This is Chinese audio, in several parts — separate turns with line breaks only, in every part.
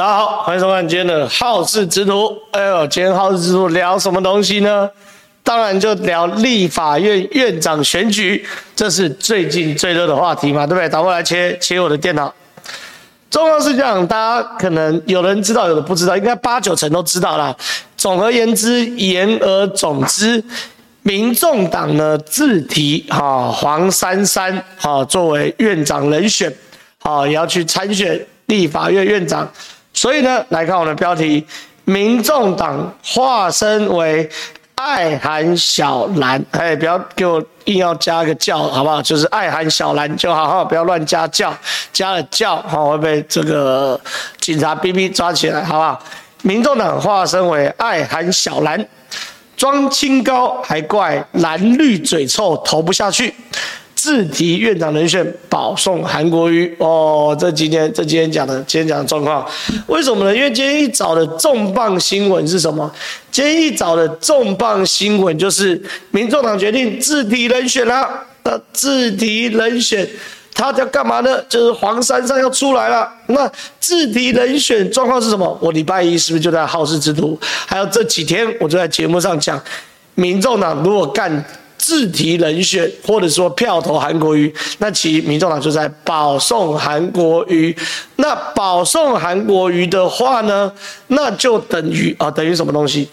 大家好，欢迎收看今天的好事之徒。哎呦，今天好事之徒聊什么东西呢？当然就聊立法院院长选举，这是最近最热的话题嘛，对不对？打过来切切我的电脑。重要是这样，大家可能有人知道，有的不知道，应该八九成都知道啦。总而言之，言而总之，民众党呢自提哈黄珊珊哈作为院长人选，好也要去参选立法院院长。所以呢，来看我的标题：民众党化身为爱韩小蓝，哎，不要给我硬要加个叫，好不好？就是爱韩小蓝就好，好，不要乱加叫，加了叫，好会被这个警察哔哔抓起来，好不好？民众党化身为爱韩小蓝，装清高还怪蓝绿嘴臭，投不下去。自提院长人选保送韩国瑜哦，这今天这今天讲的今天讲的状况，为什么呢？因为今天一早的重磅新闻是什么？今天一早的重磅新闻就是民众党决定自提人选了。那自提人选，他要干嘛呢？就是黄珊珊要出来了。那自提人选状况是什么？我礼拜一是不是就在好事之徒？还有这几天我就在节目上讲，民众党如果干。自提人选，或者说票投韩国瑜，那其民众党就在保送韩国瑜。那保送韩国瑜的话呢，那就等于啊，等于什么东西？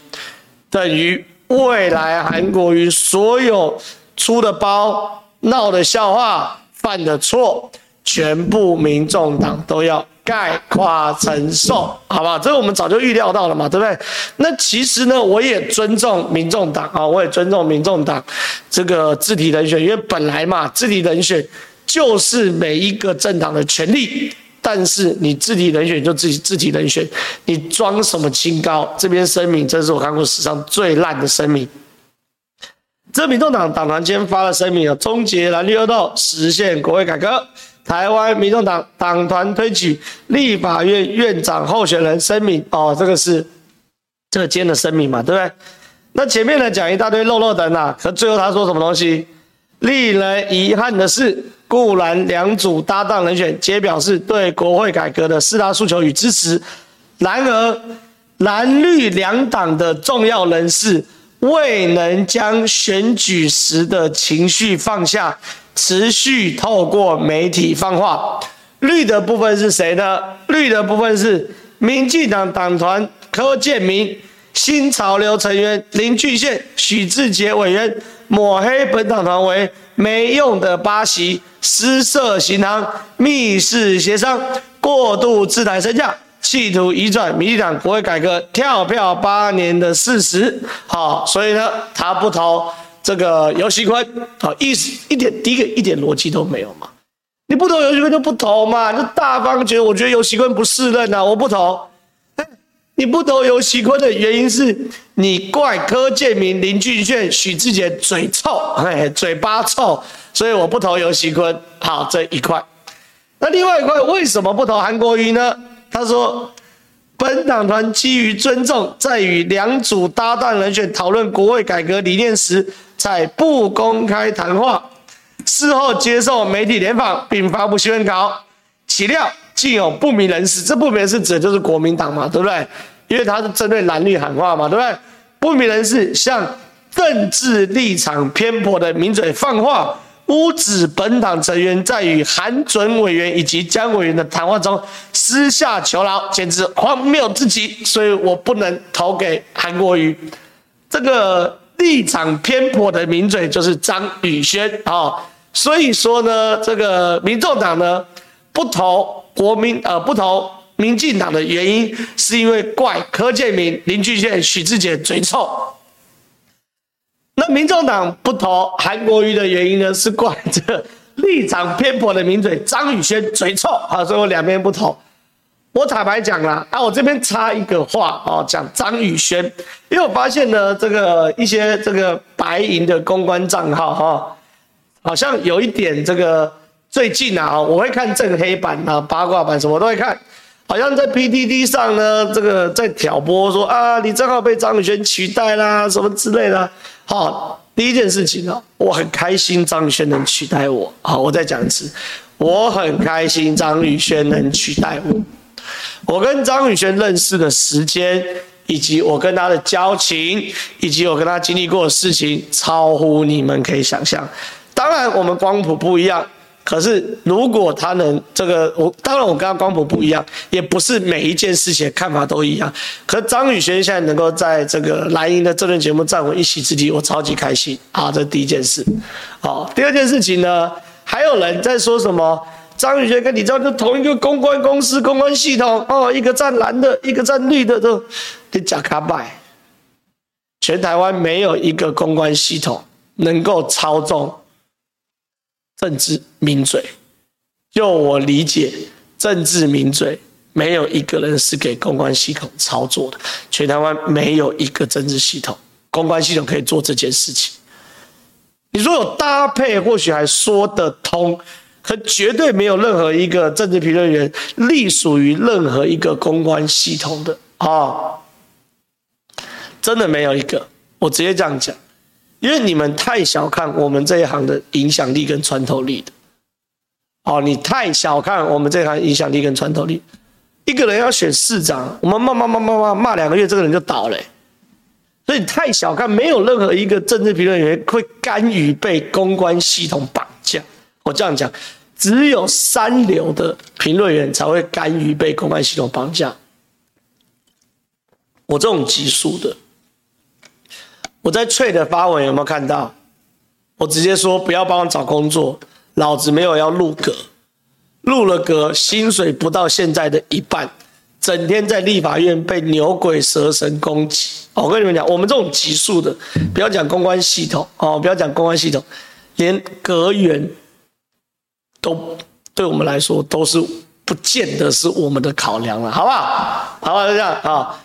等于未来韩国瑜所有出的包、闹的笑话、犯的错，全部民众党都要。概括承受，好不好？这个我们早就预料到了嘛，对不对？那其实呢，我也尊重民众党啊，我也尊重民众党这个自体人选，因为本来嘛，自体人选就是每一个政党的权利。但是你自体人选就自己自体人选，你装什么清高？这边声明，这是我看过史上最烂的声明。这民众党党团今天发了声明啊，终结蓝绿恶斗，实现国会改革。台湾民众党党团推举立法院院长候选人声明哦，这个是这个今天的声明嘛，对不对？那前面呢讲一大堆漏漏等啊，可最后他说什么东西？令人遗憾的是，固然两组搭档人选皆表示对国会改革的四大诉求与支持，然而蓝绿两党的重要人士未能将选举时的情绪放下。持续透过媒体放话，绿的部分是谁呢？绿的部分是民进党党团柯建铭、新潮流成员林俊宪、许智杰委员抹黑本党团为没用的八席、私设行囊、密室协商、过度自抬身价，企图移转民进党国会改革跳票八年的事实。好，所以呢，他不投。这个游锡堃，好意思一点，第一个一点逻辑都没有嘛？你不投游锡堃就不投嘛？就大方觉得，我觉得游锡堃不适任啊，我不投。你不投游锡堃的原因是你怪柯建铭、林俊宪、许志杰嘴臭，嘿，嘴巴臭，所以我不投游锡堃。好，这一块。那另外一块为什么不投韩国瑜呢？他说。本党团基于尊重，在与两组搭档人选讨论国会改革理念时，才不公开谈话。事后接受媒体联访，并发布新闻稿，岂料竟有不明人士，这不明人士指的就是国民党嘛，对不对？因为他是针对蓝绿喊话嘛，对不对？不明人士向政治立场偏颇的名嘴放话。诬指本党成员在与韩准委员以及江委员的谈话中私下求饶，简直荒谬至极，所以我不能投给韩国瑜。这个立场偏颇的名嘴就是张宇轩啊，所以说呢，这个民众党呢不投国民呃不投民进党的原因，是因为怪柯建铭、林俊宪、许志杰嘴臭。那民众党不投韩国瑜的原因呢？是怪这立场偏颇的名嘴张宇轩嘴臭啊，所以我两边不投。我坦白讲啦，啊，我这边插一个话啊，讲张宇轩，因为我发现呢，这个一些这个白银的公关账号哈，好像有一点这个最近啊，我会看正黑板啊、八卦版什么都会看，好像在 PTT 上呢，这个在挑拨说啊，你正好被张宇轩取代啦，什么之类的。好，第一件事情呢，我很开心张宇轩能取代我。好，我再讲一次，我很开心张宇轩能取代我。我跟张宇轩认识的时间，以及我跟他的交情，以及我跟他经历过的事情，超乎你们可以想象。当然，我们光谱不一样。可是，如果他能这个，我当然我跟他光谱不一样，也不是每一件事情看法都一样。可张宇轩现在能够在这个蓝营的这轮节目占我一席之地，我超级开心啊！这第一件事。好，第二件事情呢，还有人在说什么？张宇轩跟李兆就同一个公关公司、公关系统哦，一个站蓝的，一个站绿的，都你假卡拜。全台湾没有一个公关系统能够操纵。政治名嘴，就我理解，政治名嘴没有一个人是给公关系统操作的。全台湾没有一个政治系统、公关系统可以做这件事情。你说有搭配，或许还说得通，可绝对没有任何一个政治评论员隶属于任何一个公关系统的啊、真的没有一个。我直接这样讲。因为你们太小看我们这一行的影响力跟穿透力的，哦，你太小看我们这一行影响力跟穿透力。一个人要选市长，我们骂骂骂骂骂骂两个月，这个人就倒了。所以你太小看，没有任何一个政治评论员会甘于被公关系统绑架。我这样讲，只有三流的评论员才会甘于被公关系统绑架。我这种级数的。我在脆的发文有没有看到？我直接说不要帮我找工作，老子没有要入阁，入了阁薪水不到现在的一半，整天在立法院被牛鬼蛇神攻击。我跟你们讲，我们这种急速的，不要讲公关系统哦，不要讲公关系统，连阁员都对我们来说都是不见得是我们的考量了，好不好？好不好？就这样啊。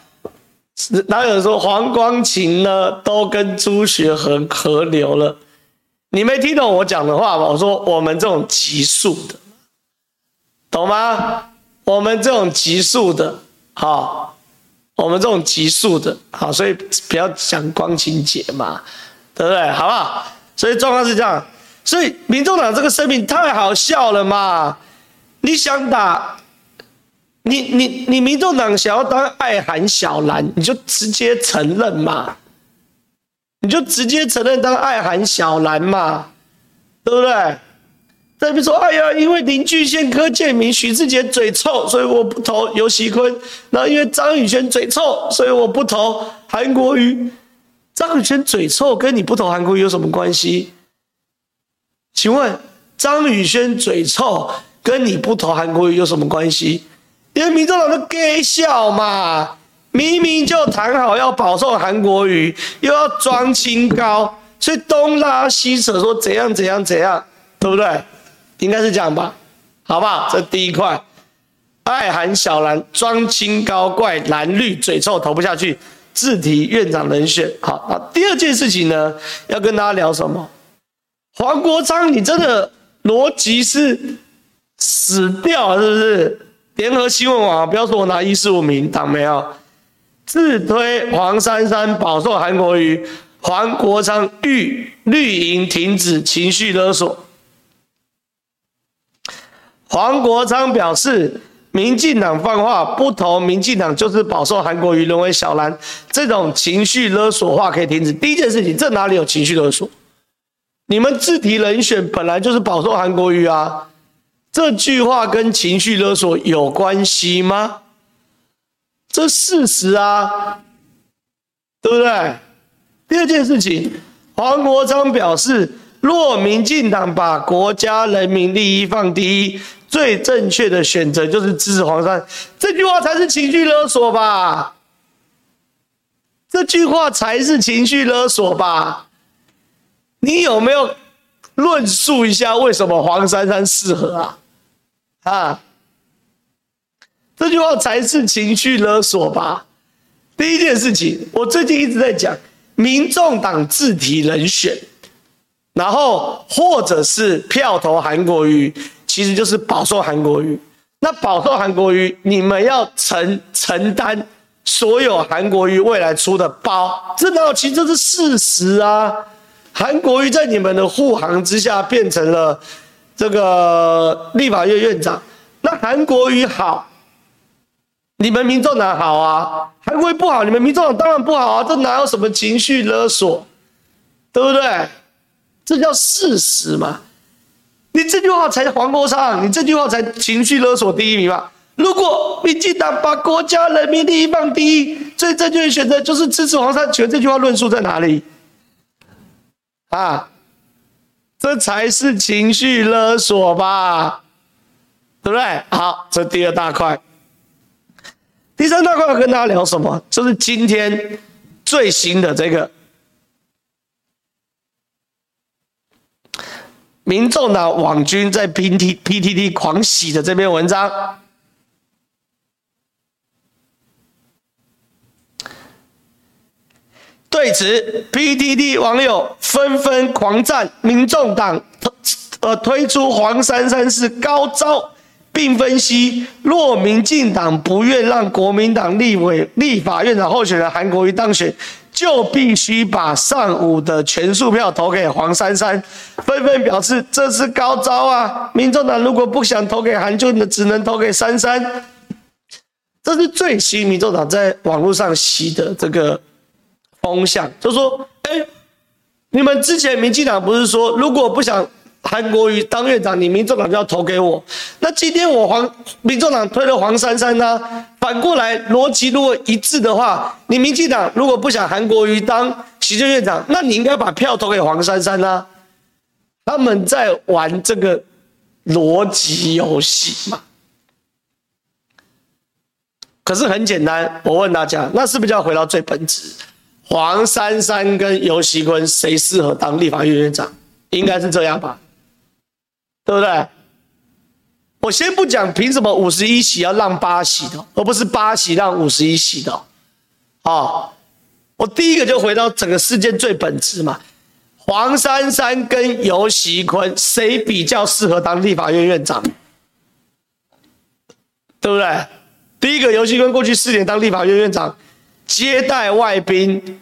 哪有人说黄光芹呢？都跟朱学恒合流了？你没听懂我讲的话吗？我说我们这种急速的，懂吗？我们这种急速的，好，我们这种急速的，好，所以不要讲光芹姐嘛，对不对？好不好？所以状况是这样，所以民众党这个声明太好笑了嘛！你想打？你你你，民众党想要当爱韩小蓝，你就直接承认嘛，你就直接承认当爱韩小蓝嘛，对不对？再比如说，哎呀，因为林俊宪、柯建铭、许志杰嘴臭，所以我不投游锡堃；然后因为张宇轩嘴臭，所以我不投韩国瑜。张宇轩嘴臭跟你不投韩国瑜有什么关系？请问张宇轩嘴臭跟你不投韩国瑜有什么关系？因为民众党都给笑嘛，明明就谈好要保送韩国瑜，又要装清高，所以东拉西扯说怎样怎样怎样，对不对？应该是这样吧？好不好？这第一块，爱韩小蓝装清高怪蓝绿嘴臭投不下去，自提院长人选。好啊，第二件事情呢，要跟大家聊什么？黄国昌，你真的逻辑是死掉，是不是？联合新闻网，不要说我拿一四五名，党没有自推黄珊珊饱受韩国瑜，黄国昌欲绿营停止情绪勒索。黄国昌表示，民进党放话不投民进党就是饱受韩国瑜沦为小蓝，这种情绪勒索话可以停止。第一件事情，这哪里有情绪勒索？你们自提人选本来就是饱受韩国瑜啊。这句话跟情绪勒索有关系吗？这事实啊，对不对？第二件事情，黄国昌表示，若民进党把国家人民利益放第一，最正确的选择就是支持黄珊。这句话才是情绪勒索吧？这句话才是情绪勒索吧？你有没有论述一下为什么黄珊珊适合啊？啊，这句话才是情绪勒索吧？第一件事情，我最近一直在讲，民众党自提人选，然后或者是票投韩国瑜，其实就是保送韩国瑜。那保送韩国瑜，你们要承承担所有韩国瑜未来出的包，这哪有？其实这是事实啊！韩国瑜在你们的护航之下，变成了。这个立法院院长，那韩国瑜好，你们民众党好啊，韩国瑜不好，你们民众党当然不好啊，这哪有什么情绪勒索，对不对？这叫事实嘛。你这句话才黄国昌，你这句话才情绪勒索第一名嘛。如果民进党把国家人民利益放第一，最正确的选择就是支持黄珊珊。这句话论述在哪里？啊，这才是情绪勒索吧，对不对？好，这第二大块。第三大块要跟大家聊什么？就是今天最新的这个，民众党网军在 P T P T T 狂喜的这篇文章。对此，PTT 网友纷纷狂赞民众党呃推出黄珊珊是高招，并分析若民进党不愿让国民党立委、立法院长候选人韩国瑜当选，就必须把上午的全数票投给黄珊珊。纷纷表示这是高招啊！民众党如果不想投给韩，就只能投给珊珊。这是最新民众党在网络上洗的这个。风向就说：“哎，你们之前民进党不是说，如果不想韩国瑜当院长，你民众党就要投给我？那今天我黄民众党推了黄珊珊呢？反过来逻辑如果一致的话，你民进党如果不想韩国瑜当行政院长，那你应该把票投给黄珊珊呢？他们在玩这个逻辑游戏嘛？可是很简单，我问大家，那是不是要回到最本质？”黄珊珊跟游锡堃谁适合当立法院院长？应该是这样吧，对不对？我先不讲凭什么五十一席要让八席的，而不是八席让五十一席的。好，我第一个就回到整个事件最本质嘛。黄珊珊跟游锡堃谁比较适合当立法院院长？对不对？第一个游锡堃过去四年当立法院院长。接待外宾、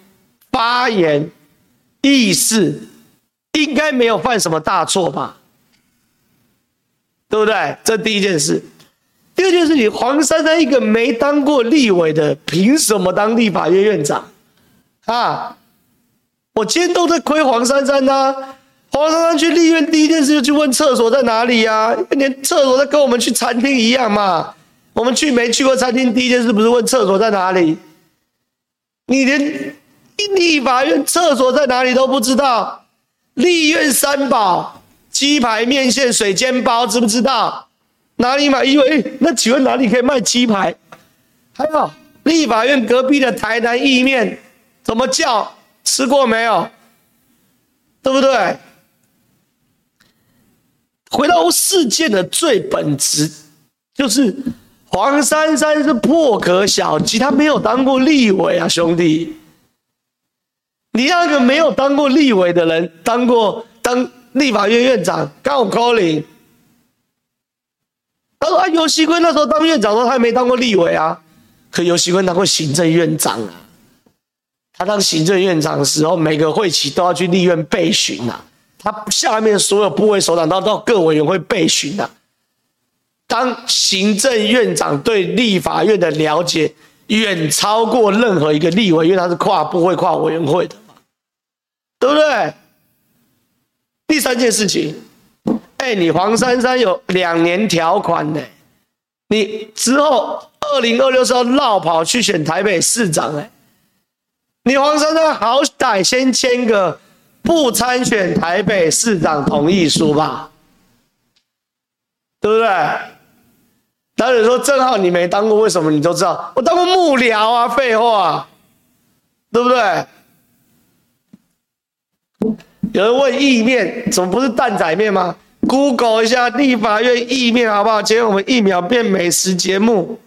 发言、议事，应该没有犯什么大错吧？对不对？这第一件事。第二件事情，黄珊珊一个没当过立委的，凭什么当立法院院长？啊！我今天都在亏黄珊珊呐。黄珊珊去立院第一件事就去问厕所在哪里呀？连厕所在跟我们去餐厅一样嘛。我们去没去过餐厅，第一件事不是问厕所在哪里？你连立法院厕所在哪里都不知道，立院三宝：鸡排、面线、水煎包，知不知道？哪里买？因为那请问哪里可以卖鸡排？还有立法院隔壁的台南意面，怎么叫？吃过没有？对不对？回到事件的最本质，就是。黄珊珊是破壳小鸡，他没有当过立委啊，兄弟！你让一个没有当过立委的人，当过当立法院院长，刚我 calling。他说啊，游锡堃那时候当院长的时候，他还没当过立委啊。可游锡堃当过行政院长啊，他当行政院长的时候，每个会期都要去立院备询啊，他下面所有部委首长都到各委员会备询啊。当行政院长对立法院的了解远超过任何一个立委，因为他是跨部会、跨委员会的嘛，对不对？第三件事情，哎，你黄珊珊有两年条款呢，你之后二零二六时候绕跑去选台北市长，哎，你黄珊珊好歹先签个不参选台北市长同意书吧，对不对？当然说，正好你没当过，为什么你都知道？我当过幕僚啊，废话，对不对？有人问意面，怎么不是蛋仔面吗？Google 一下立法院意面好不好？今天我们一秒变美食节目，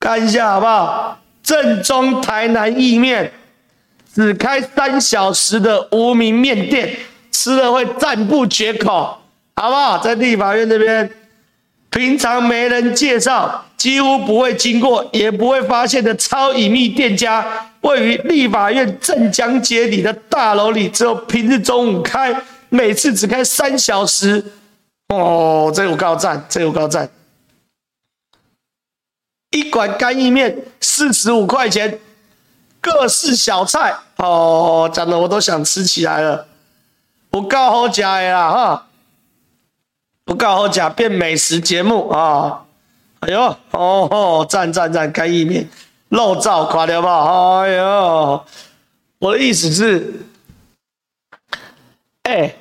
看一下好不好？正宗台南意面，只开三小时的无名面店，吃了会赞不绝口。好不好？在立法院这边，平常没人介绍，几乎不会经过，也不会发现的超隐秘店家，位于立法院镇江街里的大楼里，只有平日中午开，每次只开三小时，哦，这有高赞，这有高赞。一碗干意面四十五块钱，各式小菜哦，讲的我都想吃起来了。不够好吃的啦哈，不告好吃变美食节目啊、哎呦，哦吼，赞赞赞，干意面漏照垮掉吧？哎呦，我的意思是，哎、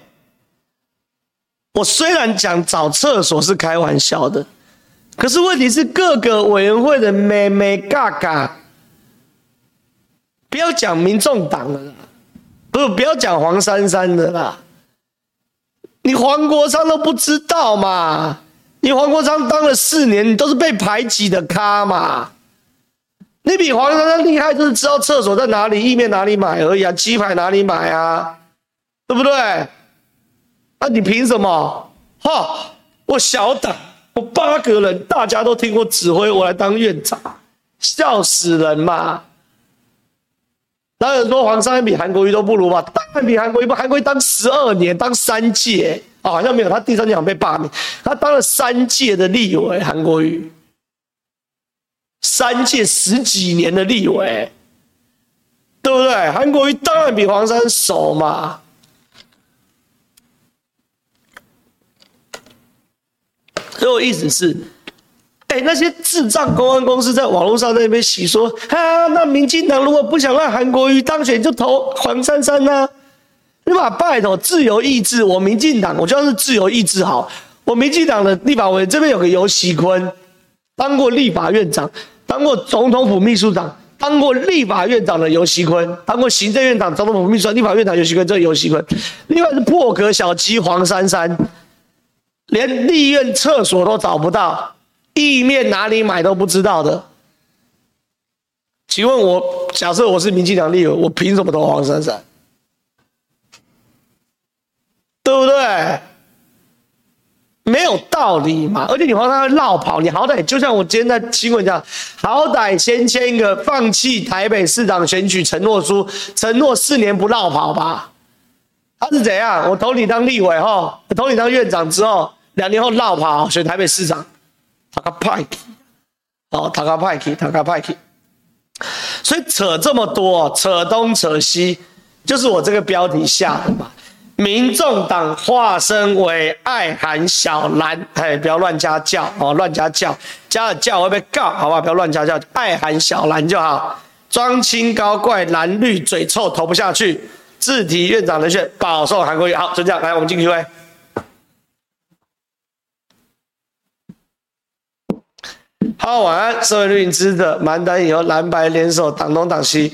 我虽然讲找厕所是开玩笑的。可是问题是各个委员会的妹妹嘎嘎，不要讲民众党了啦，不不要讲黄珊珊的啦，你黄国昌都不知道嘛？你黄国昌当了四年，你都是被排挤的咖嘛？你比黄国昌厉害，就是知道厕所在哪里，意面哪里买而已啊，鸡排哪里买啊？对不对？那、你凭什么？哈，我小党。我八个人，大家都听我指挥，我来当院长，笑死人嘛！当然说黄珊珊比韩国瑜都不如嘛，当然比韩国瑜不，韩国瑜当十二年，当三届，啊，好像没有，他第三届好像被罢免，他当了三届的立委，韩国瑜，三届十几年的立委，对不对？韩国瑜当然比黄珊珊熟嘛。所以我意思是，那些智障公关公司在网络上在那边洗说，啊，那民进党如果不想让韩国瑜当选，就投黄珊珊呐？你把拜托自由意志，我民进党，我就要是自由意志好。我民进党的立法委员这边有个游锡堃，当过立法院长，当过总统府秘书长，当过立法院长的游锡堃，当过行政院长、总统府秘书长、立法院长游锡堃，这游锡堃。另外是破壳小鸡黄珊珊。连立院厕所都找不到，意面哪里买都不知道的。请问我，假设我是民进党立委，我凭什么投黄珊珊？对不对？没有道理嘛！而且你黄珊珊绕跑，你好歹就像我今天在新闻讲，好歹先签一个放弃台北市长选举承诺书，承诺四年不绕跑吧。他是怎样？我投你当立委哈，投你当院长之后。两年后绕跑选台北市长，他个派去，哦，他个派去，他个派去，所以扯这么多，扯东扯西，就是我这个标题下的嘛。民众党化身为爱韩小蓝，哎，不要乱加叫哦，乱加叫，加了叫会被告，好吧？不要乱加叫，爱韩小蓝就好。装清高怪蓝绿嘴臭投不下去，自提院长人选，保送韩国瑜。好，就这样，来我们进去会。好，晚安，社会绿营支持者，蛮单以后蓝白联手挡东挡西。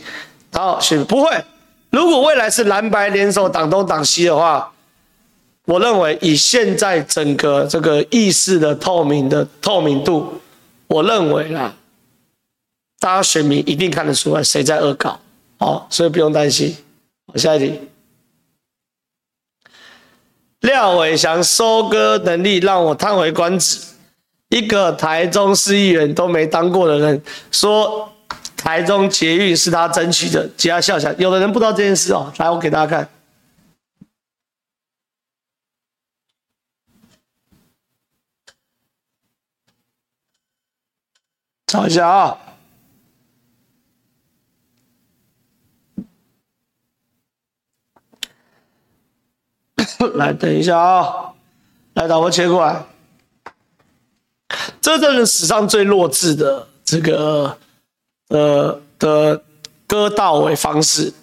好，选不会。如果未来是蓝白联手挡东挡西的话，我认为以现在整个这个议事的透明的透明度，我认为啦，大家选民一定看得出来谁在恶搞。好，所以不用担心。我，下一题。廖伟翔收割能力让我叹为观止。一个台中市议员都没当过的人说台中捷运是他争取的，其他笑笑。有的人不知道这件事哦，来，我给大家看，找一下啊，来，等一下啊，来，把我切过来。这真是史上最弱智的这个呃的割稻尾方式。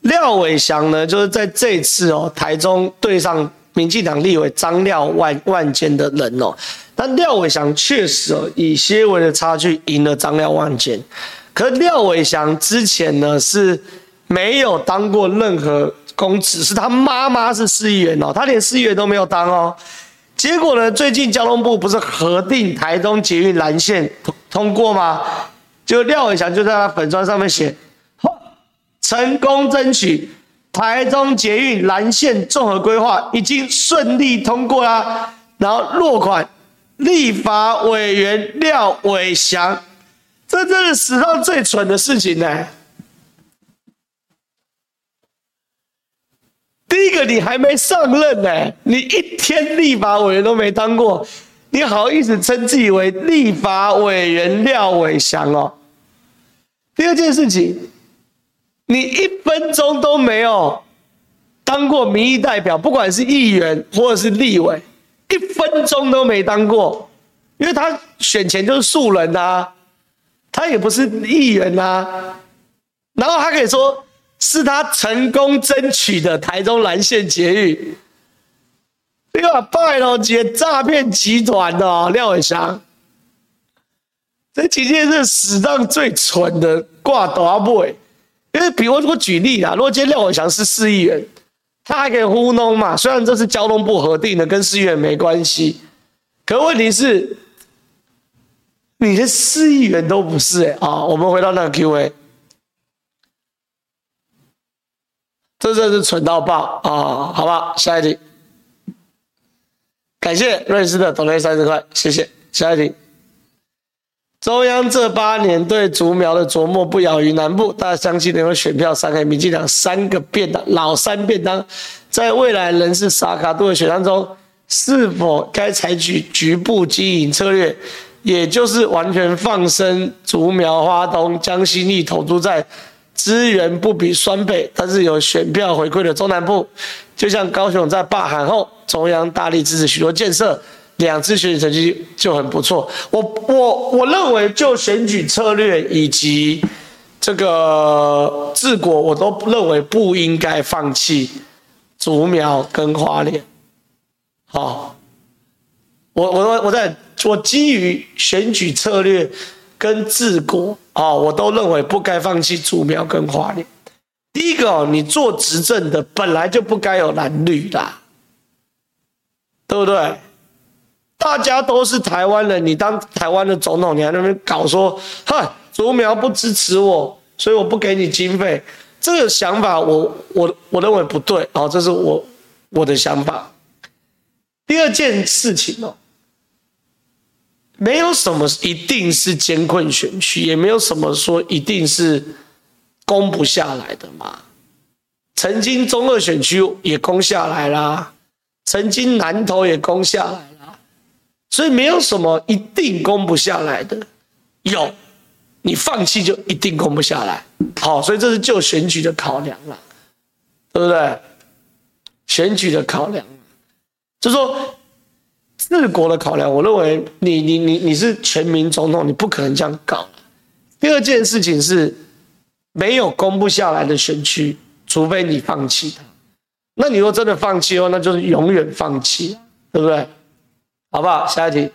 廖伟翔呢，就是在这次哦，台中对上民进党立委张廖万万坚的人哦，但廖伟翔确实哦，以些微的差距赢了张廖万坚。可廖伟翔之前呢是没有当过任何公职，是他妈妈是市议员哦，他连市议员都没有当哦。结果呢？最近交通部不是核定台中捷运蓝线通通过吗？就廖伟翔就在他粉专上面写，成功争取台中捷运蓝线综合规划已经顺利通过啦。然后落款立法委员廖伟翔，这真是史上最蠢的事情呢。第一个你还没上任呢、你一天立法委员都没当过，你好意思称自己为立法委员廖伟翔哦？第二件事情，你一分钟都没有当过民意代表，不管是议员或者是立委，一分钟都没当过，因为他选前就是素人啊，他也不是议员啊，然后他可以说。是他成功争取的台中蓝线捷运，你把拜托姐诈骗集团的、廖伟翔，这几件是史上最蠢的挂大尾。因为比如我举例啦，如果今天廖伟翔是市议员，他还可以糊弄嘛，虽然这是交通部核定的，跟市议员没关系，可问题是，你连市议员都不是哎啊！我们回到那个 Q&A。这真是蠢到爆啊、哦！好吧，下一题。感谢瑞士的抖内三十块，谢谢。下一题。中央这八年对竹苗的琢磨不亚于南部，大家相信能够选票杀开民进党三个便当，老三便当，在未来人事沙卡度的选项中，是否该采取局部经营策略，也就是完全放生竹苗、花东，将心力投注在。资源不比双北，但是有选票回馈的中南部，就像高雄在罢韩后，中央大力支持许多建设，两次选举成绩就很不错。我我我认为就选举策略以及这个治国，我都认为不应该放弃竹苗跟花莲。好，我我我在我基于选举策略跟治国。哦，我都认为不该放弃竹苗跟花莲。第一个，你做执政的本来就不该有蓝绿啦，对不对？大家都是台湾人，你当台湾的总统，你还在那边搞说，哼，竹苗不支持我，所以我不给你经费。这个想法我，我我我认为不对。哦，这是我我的想法。第二件事情哦。没有什么一定是艰困选区，也没有什么说一定是攻不下来的嘛。曾经中二选区也攻下来啦，曾经南投也攻下来啦，所以没有什么一定攻不下来的。有，你放弃就一定攻不下来。好，所以这是就选举的考量了，对不对？选举的考量，就说。治国的考量，我认为你你你你是全民总统，你不可能这样搞。第二件事情是，没有攻不下来的选区，除非你放弃它。那你如果真的放弃的话，那就是永远放弃，对不对？好不好？下一题。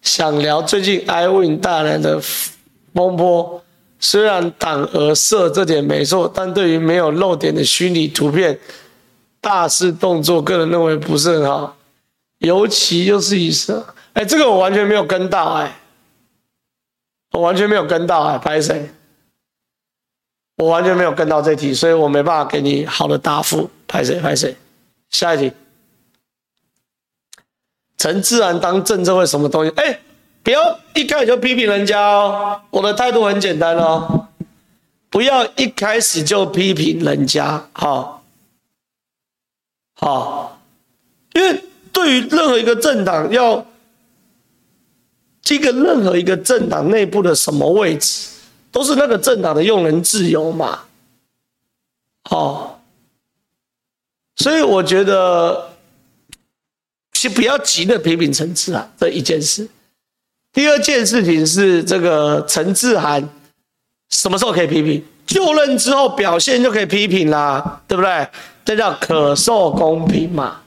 想聊最近 iWin 大人的风波。虽然党额设这点没错，但对于没有漏点的虚拟图片大肆动作，个人认为不是很好。尤其又是以色，哎，这个我完全没有跟到，哎，我完全没有跟到，哎，拍谁？我完全没有跟到这题，所以我没办法给你好的答复。拍谁？拍谁？下一题。陈自然当政治会什么东西？哎。不要一开始就批评人家哦，我的态度很简单哦，不要一开始就批评人家，好，好，因为对于任何一个政党要这个任何一个政党内部的什么位置，都是那个政党的用人自由嘛，好，所以我觉得先不要急着批评陈次啊这一件事。第二件事情是这个陈志涵什么时候可以批评？就任之后表现就可以批评啦，对不对？这叫可受公平嘛，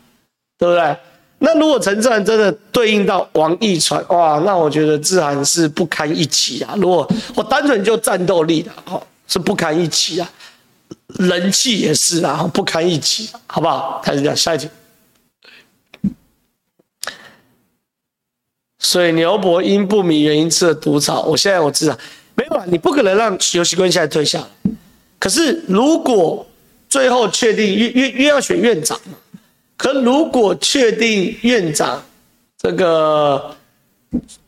对不对？那如果陈志涵真的对应到王义传，哇，那我觉得志涵是不堪一击啊！如果我单纯就战斗力的，哦，是不堪一击啊，人气也是啊，不堪一击，好不好？开始讲下一题。水牛伯因不明原因吃了毒草，我现在我知道，没有啊，你不可能让游锡堃现在退下。可是如果最后确定，因因因要选院长，可如果确定院长这个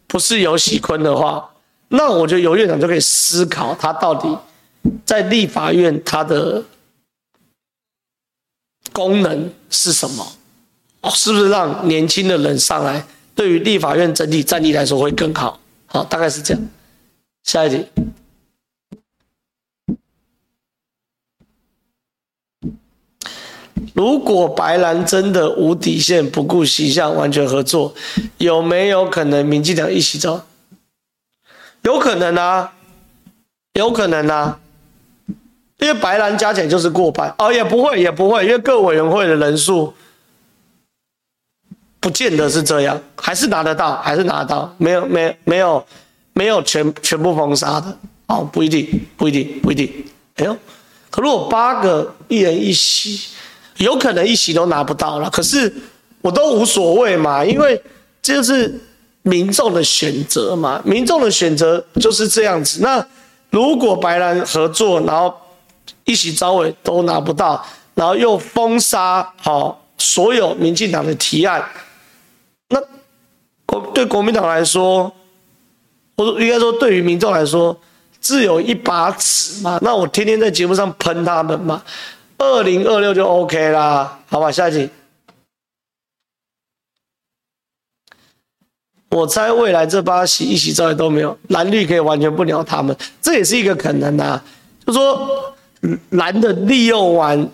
不是游锡堃的话，那我觉得游院长就可以思考，他到底在立法院他的功能是什么？是不是让年轻的人上来，对于立法院整体战力来说会更好？好，大概是这样。下一题。如果白兰真的无底线、不顾形象、完全合作，有没有可能民进党一起走？有可能啊，有可能啊，因为白兰加起来就是过半哦，也不会，也不会，因为各委员会的人数不见得是这样，还是拿得到，还是拿得到，没有，没有，没有，没有全全部封杀的哦，不一定，不一定，不一定。哎呦，可如果八个一人一席。有可能一席都拿不到了，可是我都无所谓嘛，因为这就是民众的选择嘛，民众的选择就是这样子。那如果白兰合作，然后一席招委都拿不到，然后又封杀好所有民进党的提案，对国民党来说，或者应该说对于民众来说，自有一把尺嘛。那我天天在节目上喷他们嘛。二零二六就 OK 啦，好吧，下一题。我猜未来这八席一席召委都没有，蓝绿可以完全不鸟他们，这也是一个可能啊。就说蓝的利用完，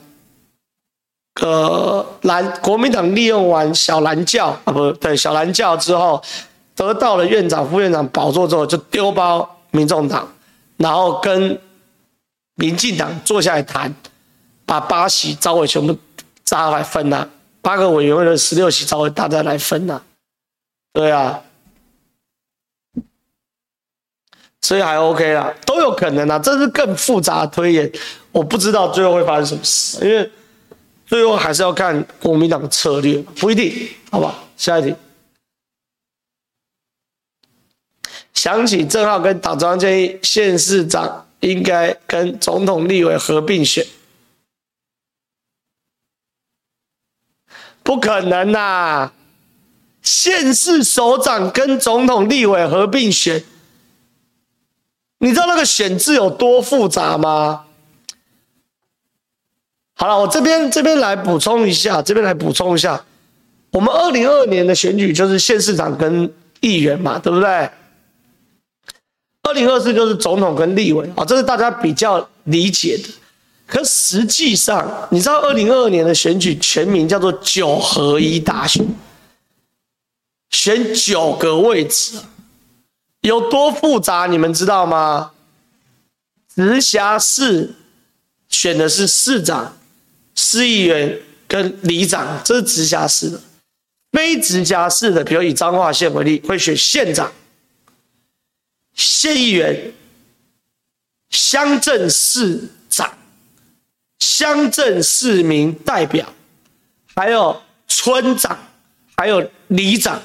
呃，蓝国民党利用完小蓝教啊，不对，小蓝教之后，得到了院长、副院长宝座之后，就丢包民众党，然后跟民进党坐下来谈。把八席招委全部扎来分呐、啊，八个委员会的十六席招委大家来分呐、啊，对啊，所以还 OK 啦，都有可能啊，这是更复杂的推演，我不知道最后会发生什么事，因为最后还是要看国民党的策略，不一定，好吧，下一题。想起正浩跟党中央建议，县市长应该跟总统、立委合并选。不可能呐、啊！县市首长跟总统、立委合并选，你知道那个选制有多复杂吗？好了，我这边这边来补充一下，这边来补充一下，我们二零二二年的选举就是县市长跟议员嘛，对不对？二零二四就是总统跟立委啊，这是大家比较理解的。可实际上，你知道二零二二年的选举全名叫做九合一大选，选九个位置，有多复杂？你们知道吗？直辖市选的是市长、市议员跟里长，这是直辖市的；非直辖市的，比如以彰化县为例，会选县长、县议员、乡镇市长。乡镇市民代表，还有村长，还有里长，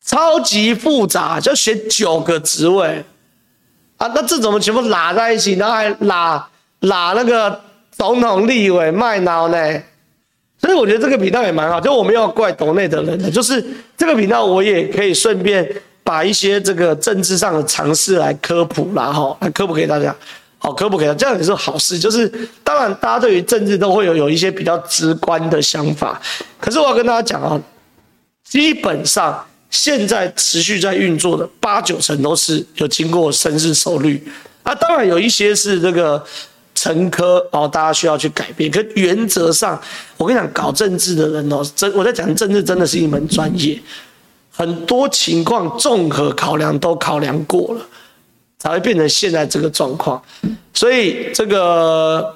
超级复杂，就选九个职位啊！那这怎么全部拉在一起，然后还拉拉那个总统、立委卖脑呢？所以我觉得这个频道也蛮好，就我们要怪岛内的人的，就是这个频道我也可以顺便把一些这个政治上的常识来科普啦，哈，来科普给大家。好，可不可以？这样也是好事。就是当然，大家对于政治都会有有一些比较直观的想法。可是我要跟大家讲啊，基本上现在持续在运作的八九成都是有经过深思熟虑啊。当然有一些是这个陈科哦，大家需要去改变。可原则上，我跟你讲，搞政治的人哦，真我在讲政治真的是一门专业，很多情况综合考量都考量过了。才会变成现在这个状况，所以这个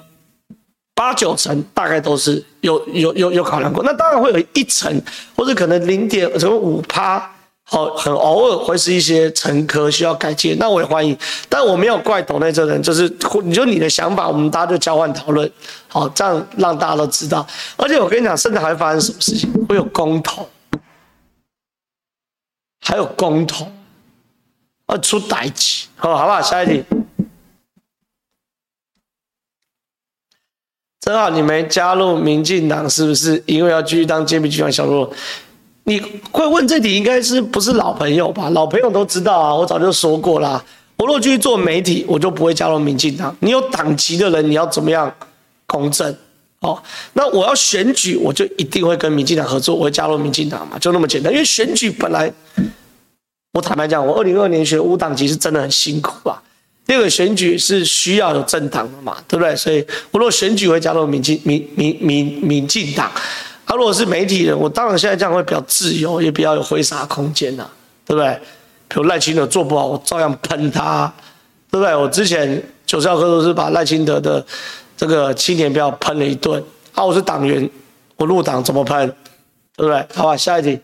八九成大概都是有有有有考量过。那当然会有一成，或者可能零点什么五趴，好，很偶尔会是一些陈科需要改进。那我也欢迎，但我没有怪斗内这人，就是你就你的想法，我们大家就交换讨论，好，这样让大家都知道。而且我跟你讲，甚至还会发生什么事情？会有公投，还有公投。要出代志，好，好不好？下一题。正好你没加入民进党，是不是因为要继续当监评局长小路？你会问这题，应该是不是老朋友吧？老朋友都知道啊，我早就说过啦。我若继续做媒体，我就不会加入民进党。你有党籍的人，你要怎么样公正？哦，那我要选举，我就一定会跟民进党合作，我会加入民进党嘛，就那么简单。因为选举本来，我坦白讲，我二零二年选无党籍是真的很辛苦啊。第二个选举是需要有政党的嘛，对不对？所以我如果选举我会加入民进民民民民进党。他、如果是媒体人，我当然现在这样会比较自由，也比较有挥洒空间呐、啊，对不对？比如赖清德做不好，我照样喷他，对不对？我之前九十号课都是把赖清德的这个青年票喷了一顿。啊，我是党员，我入党怎么喷，对不对？好吧，下一题。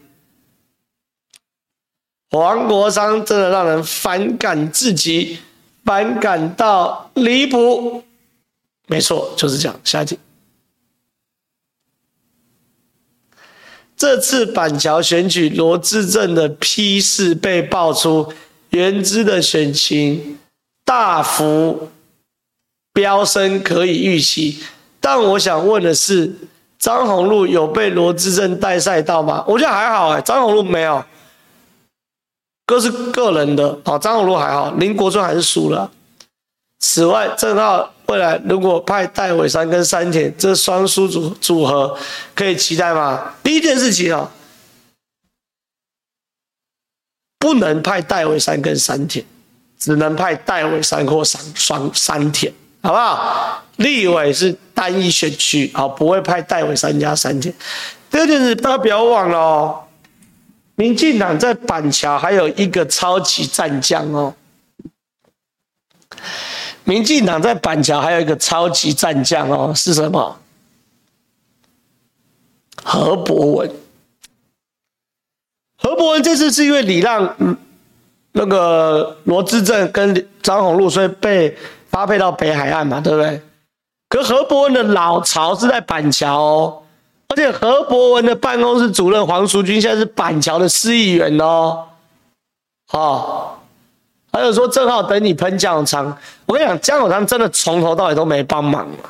黄国昌真的让人反感至极，反感到离谱。没错，就是这样。下一题。这次板桥选举，罗志正的批示被爆出，原知的选情大幅飙升，可以预期。但我想问的是，张宏陆有被罗志正带赛到吗？我觉得还好哎，张宏陆没有，各是个人的。好，张宏陆 还好，林国春还是输了。此外，正好。未来如果派戴伟山跟山田这双输组组合，可以期待吗？第一件事情啊，不能派戴伟山跟山田，只能派戴伟山或山双山田，好不好？立委是单一选区，好，不会派戴伟山加山田。第二件事，大家不要忘了哦，民进党在板桥还有一个超级战将哦。民进党在板桥还有一个超级战将哦，是什么？何博文。何博文这次是因为礼让那个罗志正跟张宏陆，所以被发配到北海岸嘛，对不对？可何博文的老巢是在板桥哦，而且何博文的办公室主任黄淑君现在是板桥的市议员哦，好。还有说正好等你喷江永昌，我跟你讲，江永昌真的从头到尾都没帮忙嘛。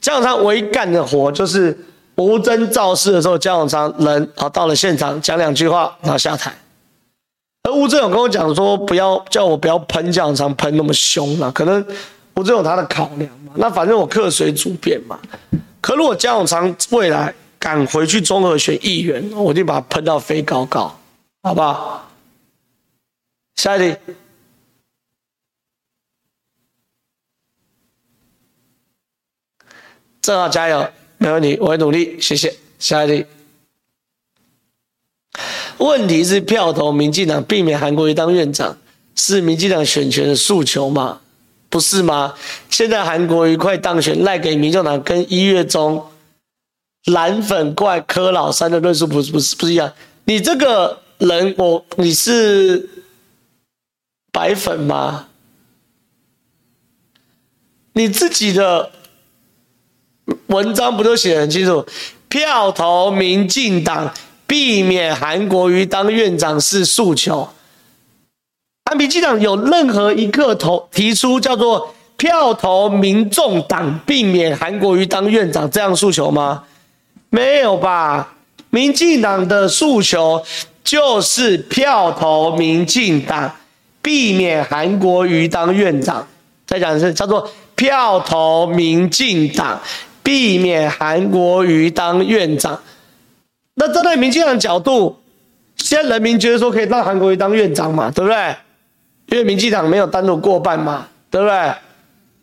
江永昌唯一干的活就是无证造势的时候，江永昌人啊到了现场讲两句话，然后下台。而吴镇勇跟我讲说，不要叫我不要喷江永昌喷那么凶了，可能吴镇勇他的考量嘛。那反正我客随主便嘛。可如果江永昌未来敢回去中和选议员，我就把他喷到飞高高，好不好？下一题，正好加油，没问题，我会努力，谢谢。下一题，问题是票投民进党，避免韩国瑜当院长，是民进党选权的诉求吗？不是吗？现在韩国瑜快当选，赖给民进党跟一月中蓝粉怪柯老三的论述不是不是不是一样？你这个人，我你是。白粉吗？你自己的文章不都写得很清楚？票投民进党，避免韩国瑜当院长是诉求。啊，民进党有任何一个投提出叫做票投民众党，避免韩国瑜当院长这样诉求吗？没有吧？民进党的诉求就是票投民进党。避免韩国瑜当院长，再讲一次，叫做票投民进党，避免韩国瑜当院长。那站在民进党角度，现在人民觉得说可以让韩国瑜当院长嘛，对不对？因为民进党没有单独过半嘛，对不对？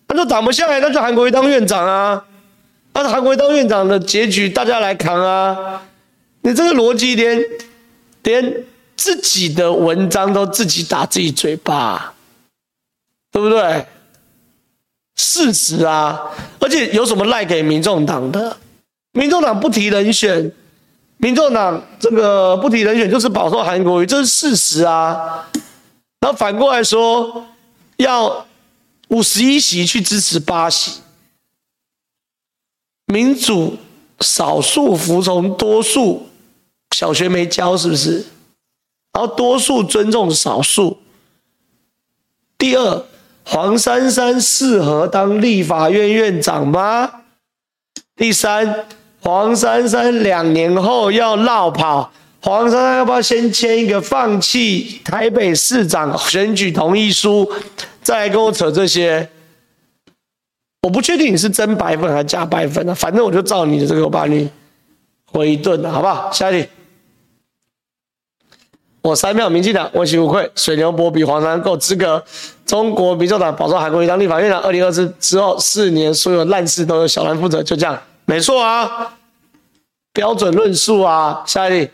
那就挡不下来，那就韩国瑜当院长啊。那韩国瑜当院长的结局，大家来扛啊。你这个逻辑连连。自己的文章都自己打自己嘴巴，对不对？事实啊，而且有什么赖给民众党的？民众党不提人选，民众党这个不提人选就是饱受韩国瑜，这是事实啊。然后反过来说，要五十一席去支持八席，民主少数服从多数，小学没教是不是？然后多数尊重少数。第二，黄珊珊适合当立法院院长吗？第三，黄珊珊两年后要落跑，黄珊珊要不要先签一个放弃台北市长选举同意书，再来跟我扯这些？我不确定你是真白粉还是假白粉啊，反正我就照你的这个，我把你回一顿了，好不好？下一题。我三票民进党，问心无愧。水牛波比黄山够资格。中国民众党保送韩国瑜当立法院长，二零二四之后四年所有烂事都由小兰负责，就这样，没错啊，标准论述啊。下一题。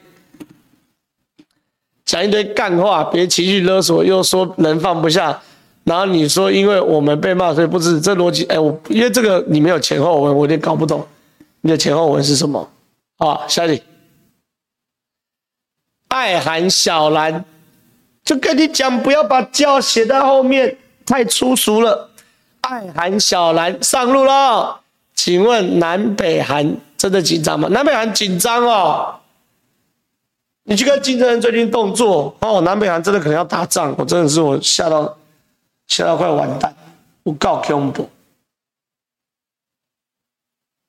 讲一堆干话，别情绪勒索，又说人放不下。然后你说，因为我们被骂，所以不支持这逻辑。哎，我因为这个你没有前后文，我有点搞不懂你的前后文是什么。好，下一题。爱喊小兰，就跟你讲，不要把叫写在后面，太粗俗了。爱韩小兰上路了，请问南北韩真的紧张吗？南北韩紧张哦。你去看金正恩最近动作哦，南北韩真的可能要打仗，我真的是我吓到。吓到快完蛋，我告恐怖。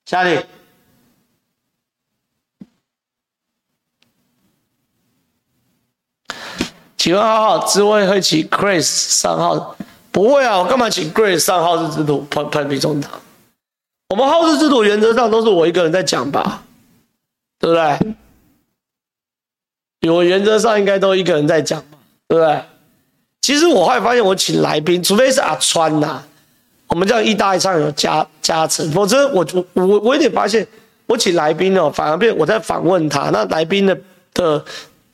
下里，请问浩浩，知会会请 Grace 上号？不会啊，我干嘛请 Grace 上号日之徒喷喷民众党？我们号日之徒原则上都是我一个人在讲吧，对不对？我原则上应该都一个人在讲，对不对？其实我后来发现，我请来宾，除非是阿川呐、啊，我们这样一搭一唱有加加成，否则我我我我有点发现，我请来宾哦，反而变我在访问他，那来宾的的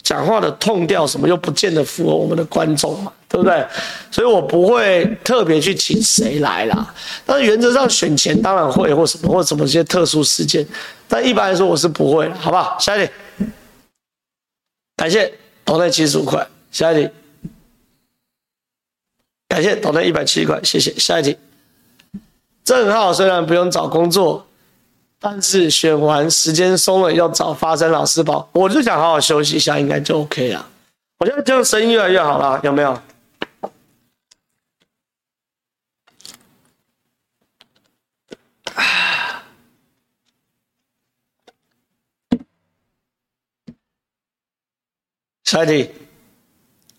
讲话的痛调什么又不见得符合我们的观众嘛，对不对？所以我不会特别去请谁来啦。但是原则上选前当然会或什么或什么一些特殊事件，但一般来说我是不会，好不好？下一题，感谢投了七十五块，下一题。感谢投了一百七十块，谢谢。下一题，郑浩虽然不用找工作，但是选完时间松了，要找发声老师报，我就想好好休息一下，应该就 OK 了。我觉得这样声音越来越好了，有没有？下一题，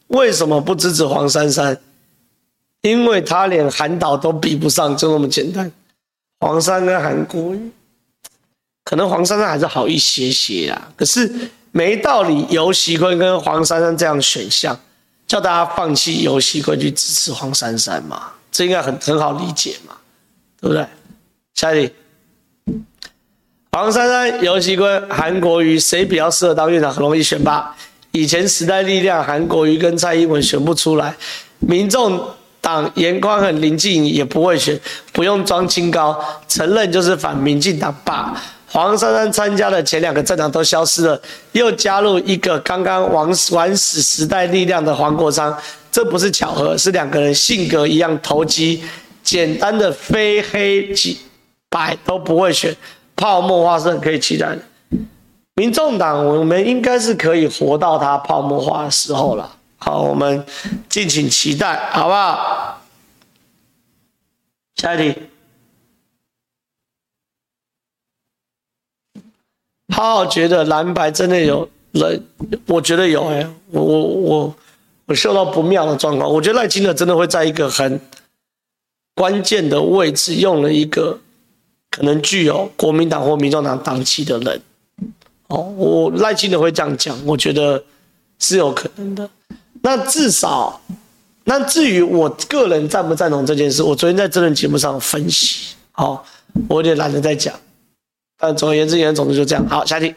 为什么不支持黄珊珊？因为他连韩导都比不上，就那么简单。黄珊跟韩国瑜，可能黄珊珊还是好一些些啦。可是没道理，游锡堃跟黄珊珊这样选项，叫大家放弃游锡堃去支持黄珊珊嘛？这应该很很好理解嘛，对不对？下一题，黄珊珊、游锡堃、韩国瑜谁比较适合当院长？很容易选吧？以前时代力量韩国瑜跟蔡英文选不出来，民众。党颜宽很、林静也不会选，不用装清高，承认就是反民进党罢。黄珊珊参加的前两个政党都消失了，又加入一个刚刚玩玩死时代力量的黄国昌，这不是巧合，是两个人性格一样投机。简单的非黑即白都不会选，泡沫化是很可以期待的。民众党，我们应该是可以活到他泡沫化的时候了。好，我们敬请期待，好不好？下一题，浩浩觉得蓝白真的有人，我觉得有哎、我我我我嗅到不妙的状况，我觉得赖清德真的会在一个很关键的位置用了一个可能具有国民党或民众党党旗的人，哦，我赖清德会这样讲，我觉得是有可能的。那至少，那至于我个人赞不赞同这件事，我昨天在这轮节目上分析，好，我有点懒得再讲。但总而言之，言总之就这样。好，下题。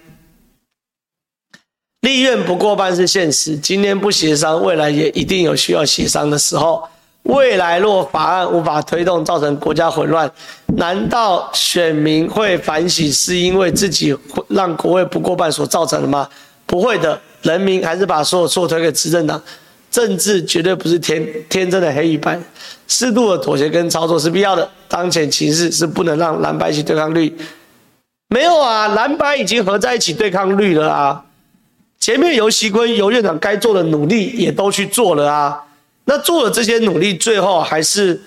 立院不过半是现实，今天不协商，未来也一定有需要协商的时候。未来若法案无法推动，造成国家混乱，难道选民会反省是因为自己让国会不过半所造成的吗？不会的。人民还是把所有错推给执政党，政治绝对不是天天真的黑与白，适度的妥协跟操作是必要的。当前情势是不能让蓝白一起对抗绿，没有啊，蓝白已经合在一起对抗绿了啊。前面游锡堃、游院长该做的努力也都去做了啊，那做了这些努力，最后还是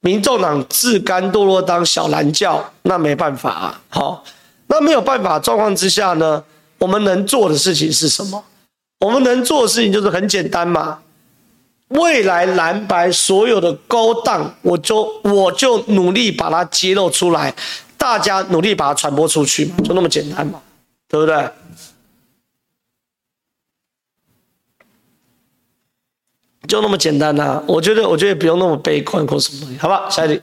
民众党自甘堕落当小蓝教，那没办法啊。好，那没有办法状况之下呢？我们能做的事情是什么？我们能做的事情就是很简单嘛。未来蓝白所有的勾当，我就我就努力把它揭露出来，大家努力把它传播出去，就那么简单嘛，对不对？就那么简单呐、啊，我觉得，我觉得不用那么悲观或什么东西，好吧？下一题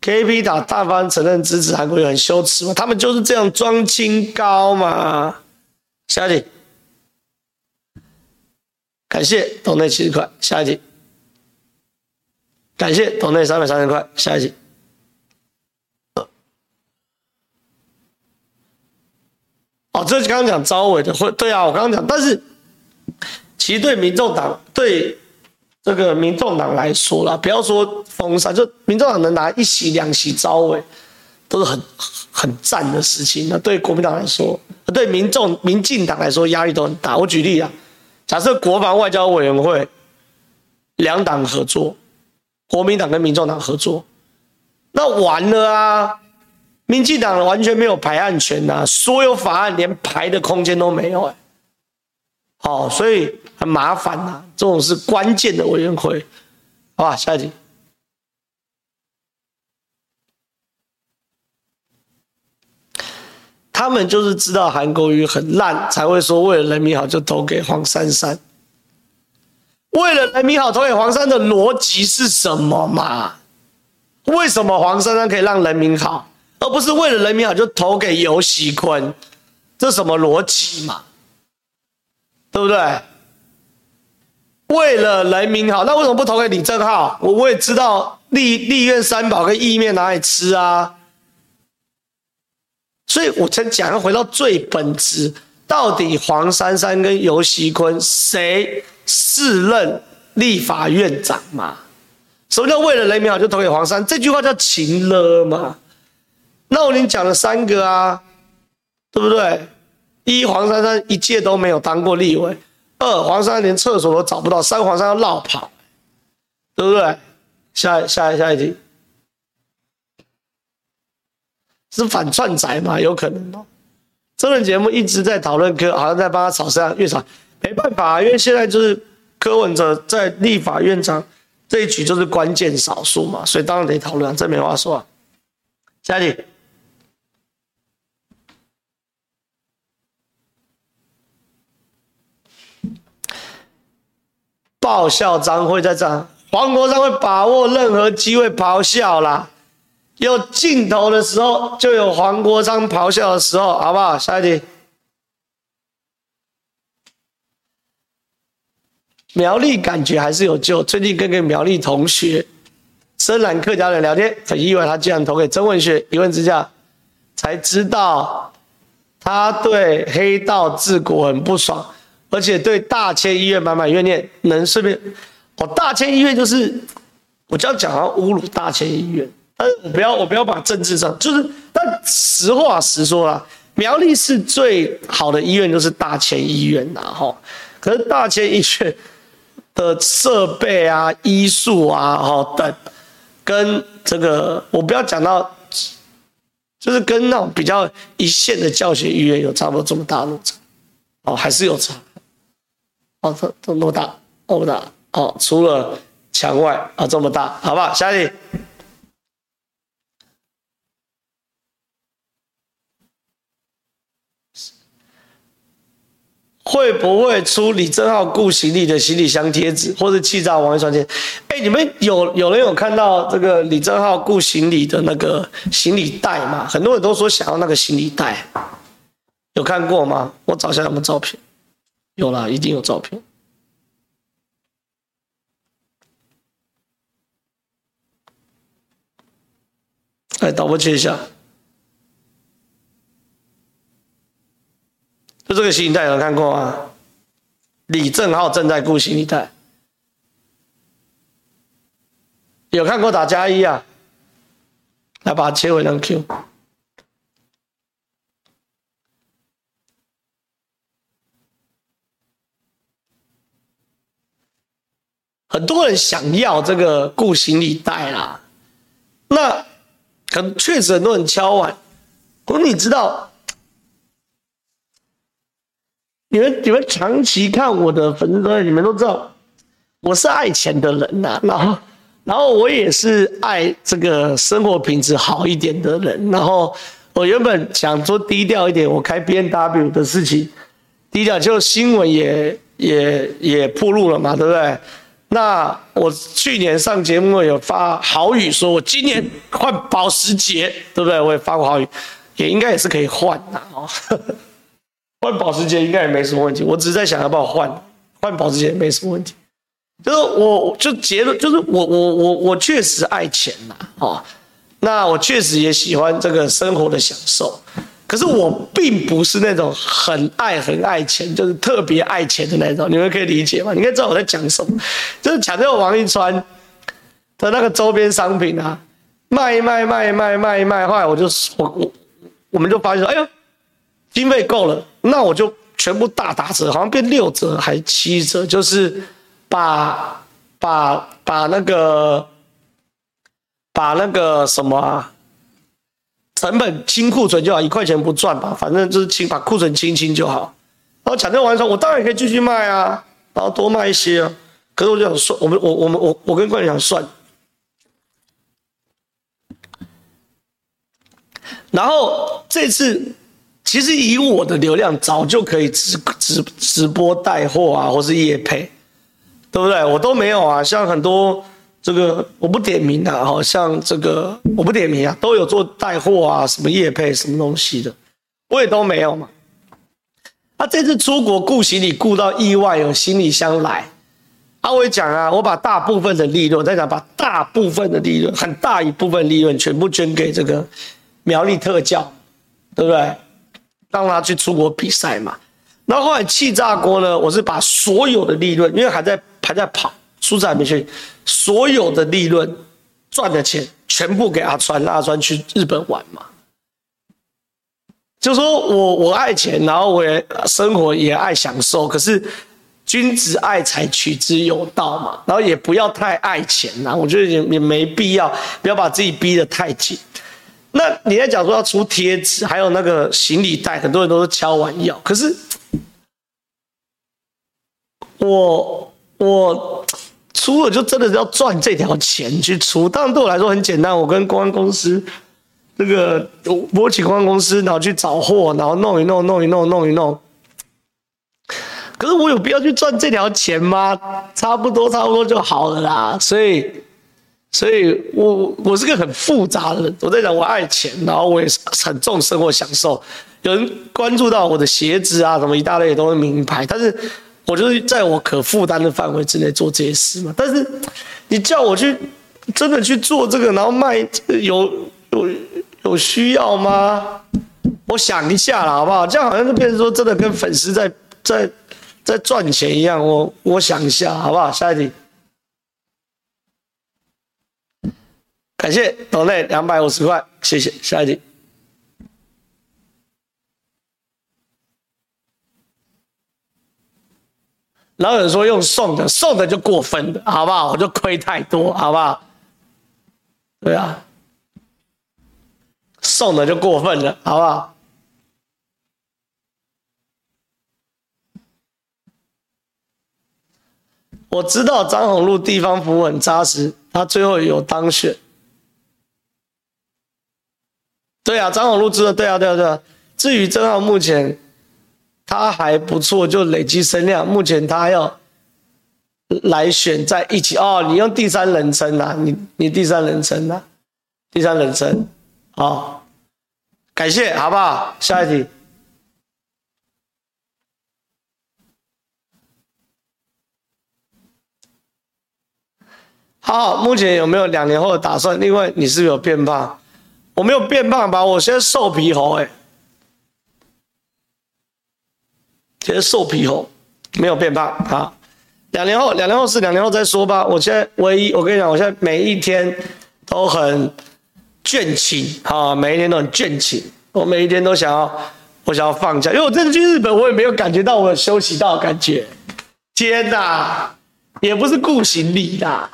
，KP 打大方承认支持韩国瑜很羞耻嘛？他们就是这样装清高嘛？下一题，感谢斗内七十块，下一题，感谢斗内三百三十块，下一题。哦，这是刚刚讲招委的会，对啊，我刚刚讲，但是。其实对民众党，对这个民众党来说啦，不要说封杀，就民众党能拿一席两席招委，都是很很赞的事情。那对国民党来说，对民众民进党来说压力都很大。我举例啊，假设国防外交委员会两党合作，国民党跟民众党合作，那完了啊，民进党完全没有排案权呐，所有法案连排的空间都没有哎。好，所以很麻烦呐、啊，这种是关键的委员会，好吧？下一题，他们就是知道韩国瑜很烂，才会说为了人民好就投给黄珊珊。为了人民好投给黄珊的逻辑是什么嘛？为什么黄珊珊可以让人民好，而不是为了人民好就投给游锡坤？这什么逻辑嘛？对不对？为了人民好，那为什么不投给李正浩？我我也知道立立院三宝跟意面哪里吃啊？所以我才讲要回到最本质，到底黄珊珊跟游锡坤谁适任立法院长嘛？什么叫为了人民好就投给黄珊？这句话叫情勒嘛？那我已经讲了三个啊，对不对？一黄珊珊一届都没有当过立委，二黄珊珊连厕所都找不到，三黄珊要绕跑，对不对？下下下一题是反串仔吗？有可能哦。这轮节目一直在讨论柯，好像在帮他吵声越吵，没办法，因为现在就是柯文哲在立法院长这一局就是关键少数嘛，所以当然得讨论，这没话说啊。下一题。爆笑张会在这，黄国昌会把握任何机会咆哮啦。有镜头的时候就有黄国昌咆哮的时候，好不好？下一题。苗栗感觉还是有救。最近跟个苗栗同学深蓝客家人聊天，很意外他竟然投给曾文学。一问之下才知道他对黑道治国很不爽。而且对大千医院满满怨念，能顺便哦，大千医院就是我这样讲，好像侮辱大千医院。但是我不要，我不要把政治上，就是但实话实说啦，苗栗是最好的医院，就是大千医院呐，哈。可是大千医院的设备啊、医术啊，哈等，跟这个我不要讲到，就是跟那种比较一线的教学医院有差不多这么大落差，哦，还是有差。哦，这这么大，这么大，哦，除了墙外啊、这么大，好不好？下一题，会不会出李正浩顾行李的行李箱贴纸，或者气炸王一川贴？哎，你们有有人有看到这个李正浩顾行李的那个行李袋吗？很多人都说想要那个行李袋，有看过吗？我找一下他们照片。有啦，一定有照片。来，导播切一下。就这个行李袋有看过吗？李正浩正在顾行李袋，有看过打加一啊？来，把它切回两 Q。很多人想要这个顾行李袋啦，那可能确实很多人敲碗。可是你知道，你们你们长期看我的粉丝专页，你们都知道我是爱钱的人呐、然后然后我也是爱这个生活品质好一点的人，然后我原本想说低调一点，我开 BMW 的事情低调，就新闻也也也铺路了嘛，对不对？那我去年上节目有发豪语，说我今年换保时捷，对不对？我也发过豪语，也应该也是可以换的哦。换保时捷应该也没什么问题，我只是在想要不要换，换保时捷也没什么问题。就是我就结论，就是我我我我确实爱钱呐，哦，那我确实也喜欢这个生活的享受，可是我并不是那种很爱很爱钱，就是特别爱钱的那种，你们可以理解吗？你应该知道我在讲什么，就是抢救王一川的那个周边商品啊，卖卖卖卖卖卖，后来我就我我我们就发现说，哎呦。经费够了，那我就全部大打折，好像变六折还七折，就是把把把那个把那个什么啊，成本清库存就好，一块钱不赚吧，反正就是清把库存清清就好。然后抢救完之后，我当然可以继续卖啊，然后多卖一些啊。可是我就想算，我们我我们我我跟冠宇想算，然后这次。其实以我的流量，早就可以直直直播带货啊，或是夜配，对不对？我都没有啊。像很多这个我不点名啊，好像这个我不点名啊，都有做带货啊，什么业配什么东西的，我也都没有嘛。他、啊、这次出国顾行李顾到意外有行李箱来，啊，我也讲啊，我把大部分的利润，再讲把大部分的利润，很大一部分利润全部捐给这个苗栗特教，对不对？让他去出国比赛嘛，然后后来气炸锅呢，我是把所有的利润，因为还在还在跑，数字还没去，所有的利润赚的钱全部给阿川，让阿川去日本玩嘛。就说我我爱钱，然后我也生活也爱享受，可是君子爱财，取之有道嘛，然后也不要太爱钱呐，我觉得也也没必要，不要把自己逼得太紧。那你在讲说要出贴纸，还有那个行李袋，很多人都是敲完要。可是我我出了就真的是要赚这条钱去出，当然对我来说很简单，我跟公关公司那个我请公关公司，然后去找货，然后弄一弄，弄一弄，弄一弄。可是我有必要去赚这条钱吗？差不多，差不多就好了啦。所以。所以我我是个很复杂的人，我在讲我爱钱，然后我也是很重生活享受。有人关注到我的鞋子啊，什么一大类都是名牌，但是我就是在我可负担的范围之内做这些事嘛。但是你叫我去真的去做这个，然后卖，有有有需要吗？我想一下啦，好不好？这样好像就变成说真的跟粉丝在在在赚钱一样。我我想一下，好不好？下一题。感谢斗内两百五十块，谢谢。下一题，然后有人说用送的，送的就过分的，好不好？我就亏太多，好不好？对啊，送的就过分了，好不好？我知道张宏陆地方服务很扎实，他最后有当选。对啊，张宏陆知道，对啊，对啊，对啊。至于正皓，目前他还不错，就累积声量。目前他要来选在一起哦。你用第三人称呐、啊？你你第三人称呐、啊？第三人称，好、感谢，好不好？下一题。好，目前有没有两年后的打算？另外，你是不是有变胖？我没有变胖吧？我现在瘦皮猴哎、现在瘦皮猴，没有变胖啊。两年后，两年后是两年后再说吧。我现在唯一，我跟你讲，我现在每一天都很倦勤啊，每一天都很倦勤。我每一天都想要，我想要放假，因为我这次去日本，我也没有感觉到我有休息到的感觉。天哪，也不是顾行李啦，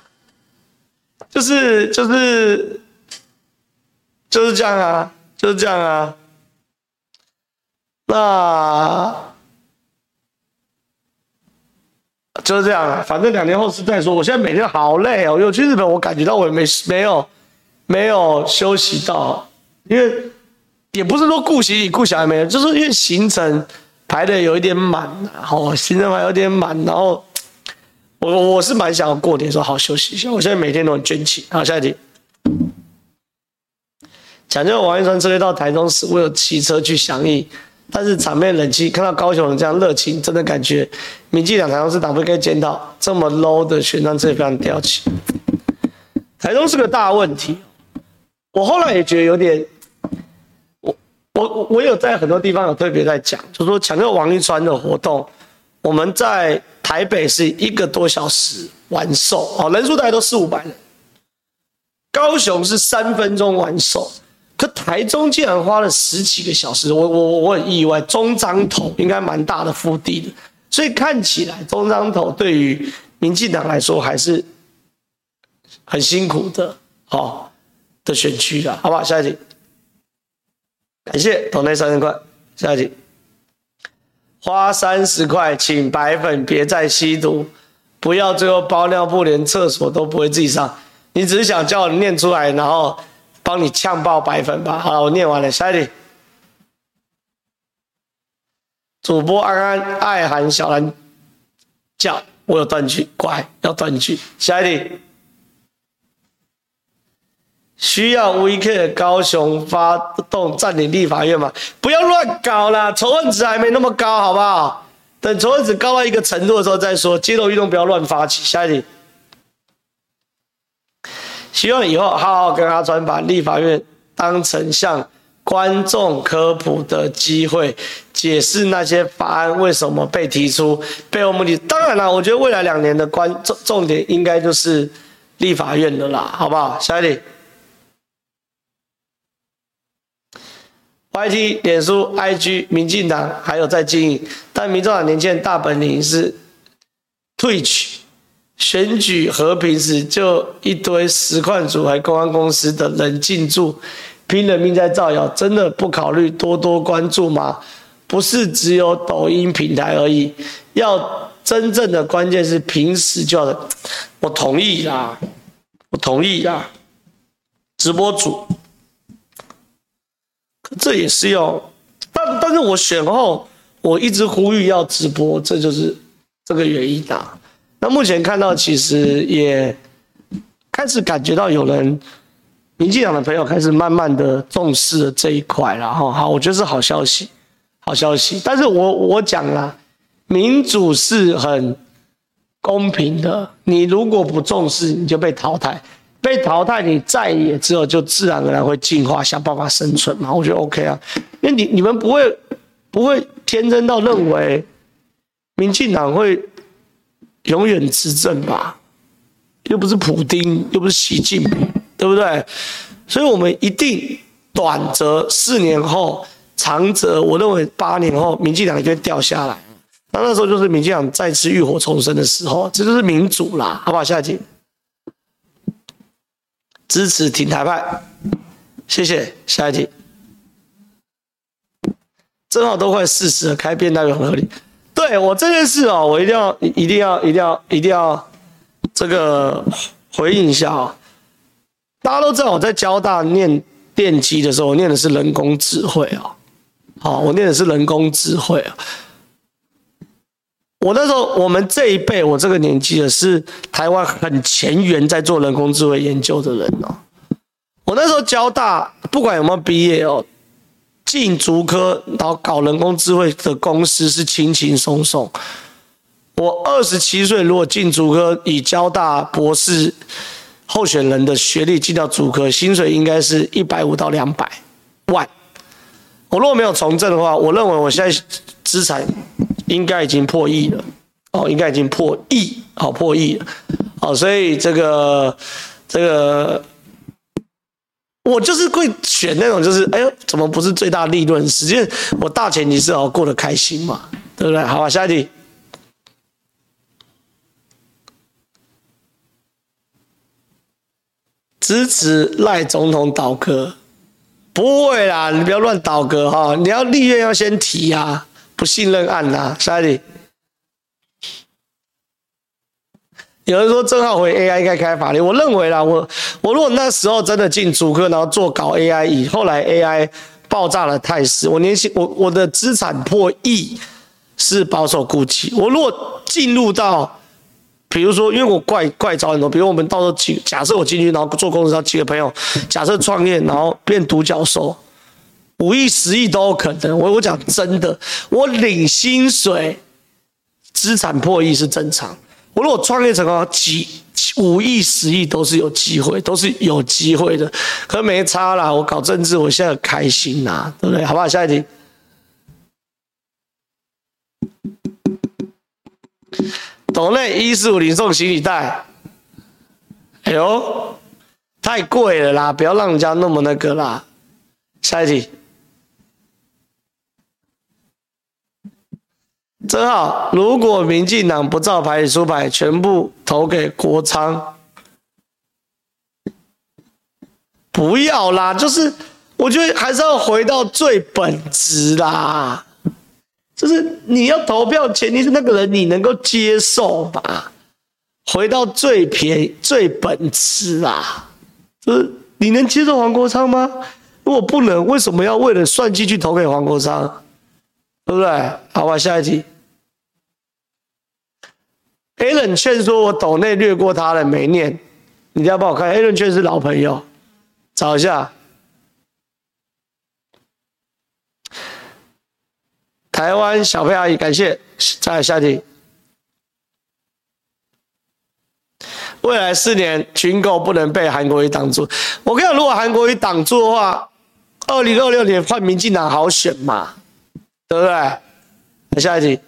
就是就是。就是这样啊，就是这样啊。那就是这样啊，反正两年后是再说。我现在每天好累哦，我去日本，我感觉到我也没没有没有休息到，因为也不是说顾行李顾小孩没有，就是因为行程排的有一点满，然后行程排有点满，然后我我是蛮想要过年时候好休息一下。我现在每天都很卷起。好，下一题。讲究王一川这边到台中时，我有骑车去响应。但是场面冷清，看到高雄人这样热情，真的感觉民进党台中市党部可以见到这么 low 的宣传，这也非常吊起。台中是个大问题，我后来也觉得有点，我我我有在很多地方有特别在讲，就是说抢救王一川的活动，我们在台北是一个多小时完售，哦，人数大概都四五百人，高雄是三分钟完售。可台中竟然花了十几个小时，我我我很意外。中彰投应该蛮大的腹地的，所以看起来中彰投对于民进党来说还是很辛苦的，哦的选区的，好不好？下一题，感谢投内三千块，下一题，花三十块请白粉别再吸毒，不要最后包尿布连厕所都不会自己上，你只是想叫我念出来，然后。帮你呛爆白粉吧！好，我念完了，下一题。主播安安爱喊小兰叫，我有断句，乖，要断句。下一题。需要 VK 高雄发动占领立法院吗？不要乱搞了，仇恨值还没那么高，好不好？等仇恨值高到一个程度的时候再说。街头运动不要乱发起。下一题。希望以后好好跟阿川把立法院当成向观众科普的机会，解释那些法案为什么被提出，背后目的。当然了，我觉得未来两年的关重重点应该就是立法院的啦，好不好？下一题。YT、脸书、IG、民进党还有在经营，但民众党年轻人大本营是 Twitch。选举和平时就一堆实况组还公安公司的人进驻，拼了命在造谣，真的不考虑多多关注吗？不是只有抖音平台而已，要真正的关键是平时就要。我同意啦，我同意啦。直播组，这也是要，但但是我选后我一直呼吁要直播，这就是这个原因啊。那目前看到，其实也开始感觉到有人，民进党的朋友开始慢慢的重视了这一块了哈。好，我觉得是好消息，好消息。但是我我讲啦，民主是很公平的，你如果不重视，你就被淘汰，被淘汰，你再也之后就自然而然会进化，想办法生存嘛。我觉得 OK 啊，因为你你们不会不会天真到认为民进党会。永远执政吧，又不是普丁，又不是习近平，对不对？所以，我们一定短则四年后，长则我认为八年后，民进党就会掉下来。那那时候就是民进党再次浴火重生的时候，这就是民主啦，好不好？下一题，支持挺台派，谢谢。下一题，正好都快四十了，开变态很合理。对我这件事哦，我一定要、一定要、一定要、一定要这个回应一下哦。大家都知道我在交大念电机的时候，我念的是人工智慧哦。好，我念的是人工智慧啊。我那时候，我们这一辈，我这个年纪的是台湾很前沿在做人工智慧研究的人哦。我那时候交大，不管有没有毕业哦。进竹科，然后搞人工智慧的公司是轻轻松松。我二十七岁，如果进竹科，以交大博士候选人的学历进到竹科，薪水应该是一百五到两百万。我如果没有从政的话，我认为我现在资产应该已经破亿了。哦，应该已经破亿，好破亿了。好，所以这个这个。我就是会选那种，就是哎呦，怎么不是最大利润？实际我大前提是要过得开心嘛，对不对？好吧，下一题，支持赖总统倒戈？不会啦，你不要乱倒戈哈！你要立院要先提啊，不信任案呐。下一题，有人说正好回 AI 该开法律，我认为啦，我我如果那时候真的进主科，然后做搞 AI，以后来 AI 爆炸的态势，我年薪我我的资产破亿是保守估计。我如果进入到，比如说，因为我怪怪招很多，比如我们到时候几，假设我进去，然后做公司，然后几个朋友，假设创业，然后变独角兽，五亿、十亿都有可能。我我讲真的，我领薪水，资产破亿是正常。我如果创业成功，几五亿、十亿都是有机会，都是有机会的。可没差啦，我搞政治，我现在很开心呐，对不对？好不好？下一题。斗内一四五零送行李袋，哎呦，太贵了啦！不要让人家那么那个啦。下一题。真好，如果民进党不照牌理出牌，全部投给国昌，不要啦，就是我觉得还是要回到最本质啦，就是你要投票，前提是那个人你能够接受吧，回到最便宜、最本质啦，就是你能接受黄国昌吗？如果不能，为什么要为了算计去投给黄国昌？对不对？好吧，下一题。Alan 劝说我抖内略过他了，没念，你要帮我看。Alan 劝是老朋友，找一下。台湾小佩阿姨，感谢。再来下题。未来四年群购不能被韩国瑜挡住。我跟你讲，如果韩国瑜挡住的话，二零二六年换民进党好选嘛，对不对？来下一题。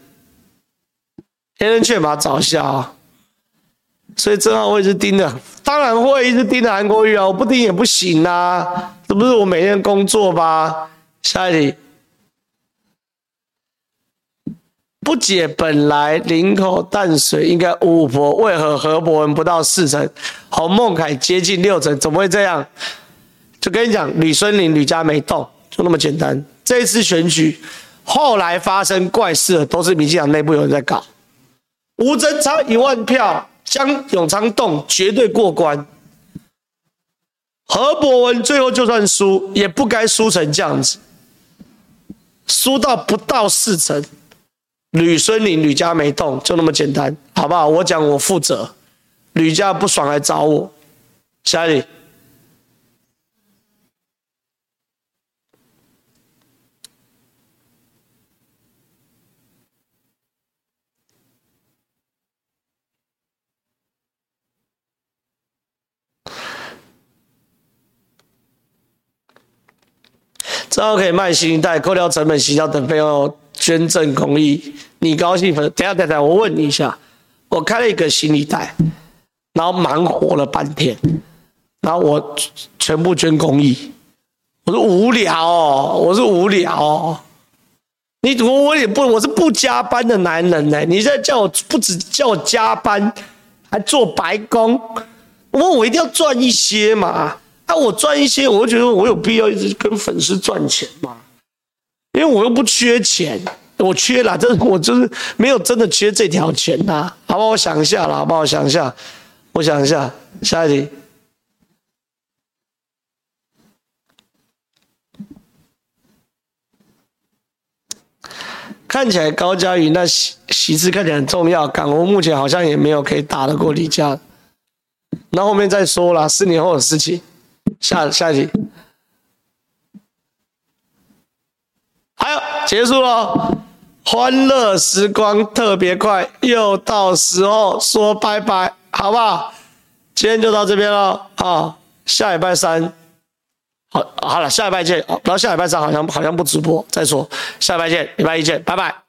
黑人劝把他找一下啊，所以正好我一直盯着，当然会一直盯着韩国瑜啊，我不盯也不行啊，这不是我每天工作吧？下一题，不解本来林口淡水应该五五波，为何何博文不到四成，洪孟凯接近六成，怎么会这样？就跟你讲，吕孙林吕家没动，就那么简单。这一次选举后来发生怪事的，都是民进党内部有人在搞。吴峥差一万票，江永昌动绝对过关。何博文最后就算输，也不该输成这样子，输到不到四成。吕孙林吕家没动，就那么简单，好不好？我讲我负责，吕家不爽来找我。小李题。然可以卖新一代，扣掉成本、洗销等费用，捐赠公益。你高兴？等下，等下，我问你一下，我开了一个新一代，然后忙活了半天，然后我全部捐公益。我说无聊哦，我说无聊哦。你我我也不，我是不加班的男人呢。你现在叫我不止叫我加班，还做白工，我我一定要赚一些嘛。那、我赚一些，我觉得我有必要一直跟粉丝赚钱嘛？因为我又不缺钱，我缺啦，这我就是没有真的缺这条钱呐、啊。好吧，我想一下啦，好不好？我想一下，我想一下，下一题。看起来高嘉瑜那席席次看起来很重要，港欧目前好像也没有可以打得过李家，那后面再说啦，四年后的事情。下下一题，还有结束了，欢乐时光特别快，又到时候说拜拜，好不好？今天就到这边了啊，下礼拜三，好，好了，下礼拜见，然后下礼拜三好像好像不直播，再说，下礼拜见，礼拜一见，拜拜。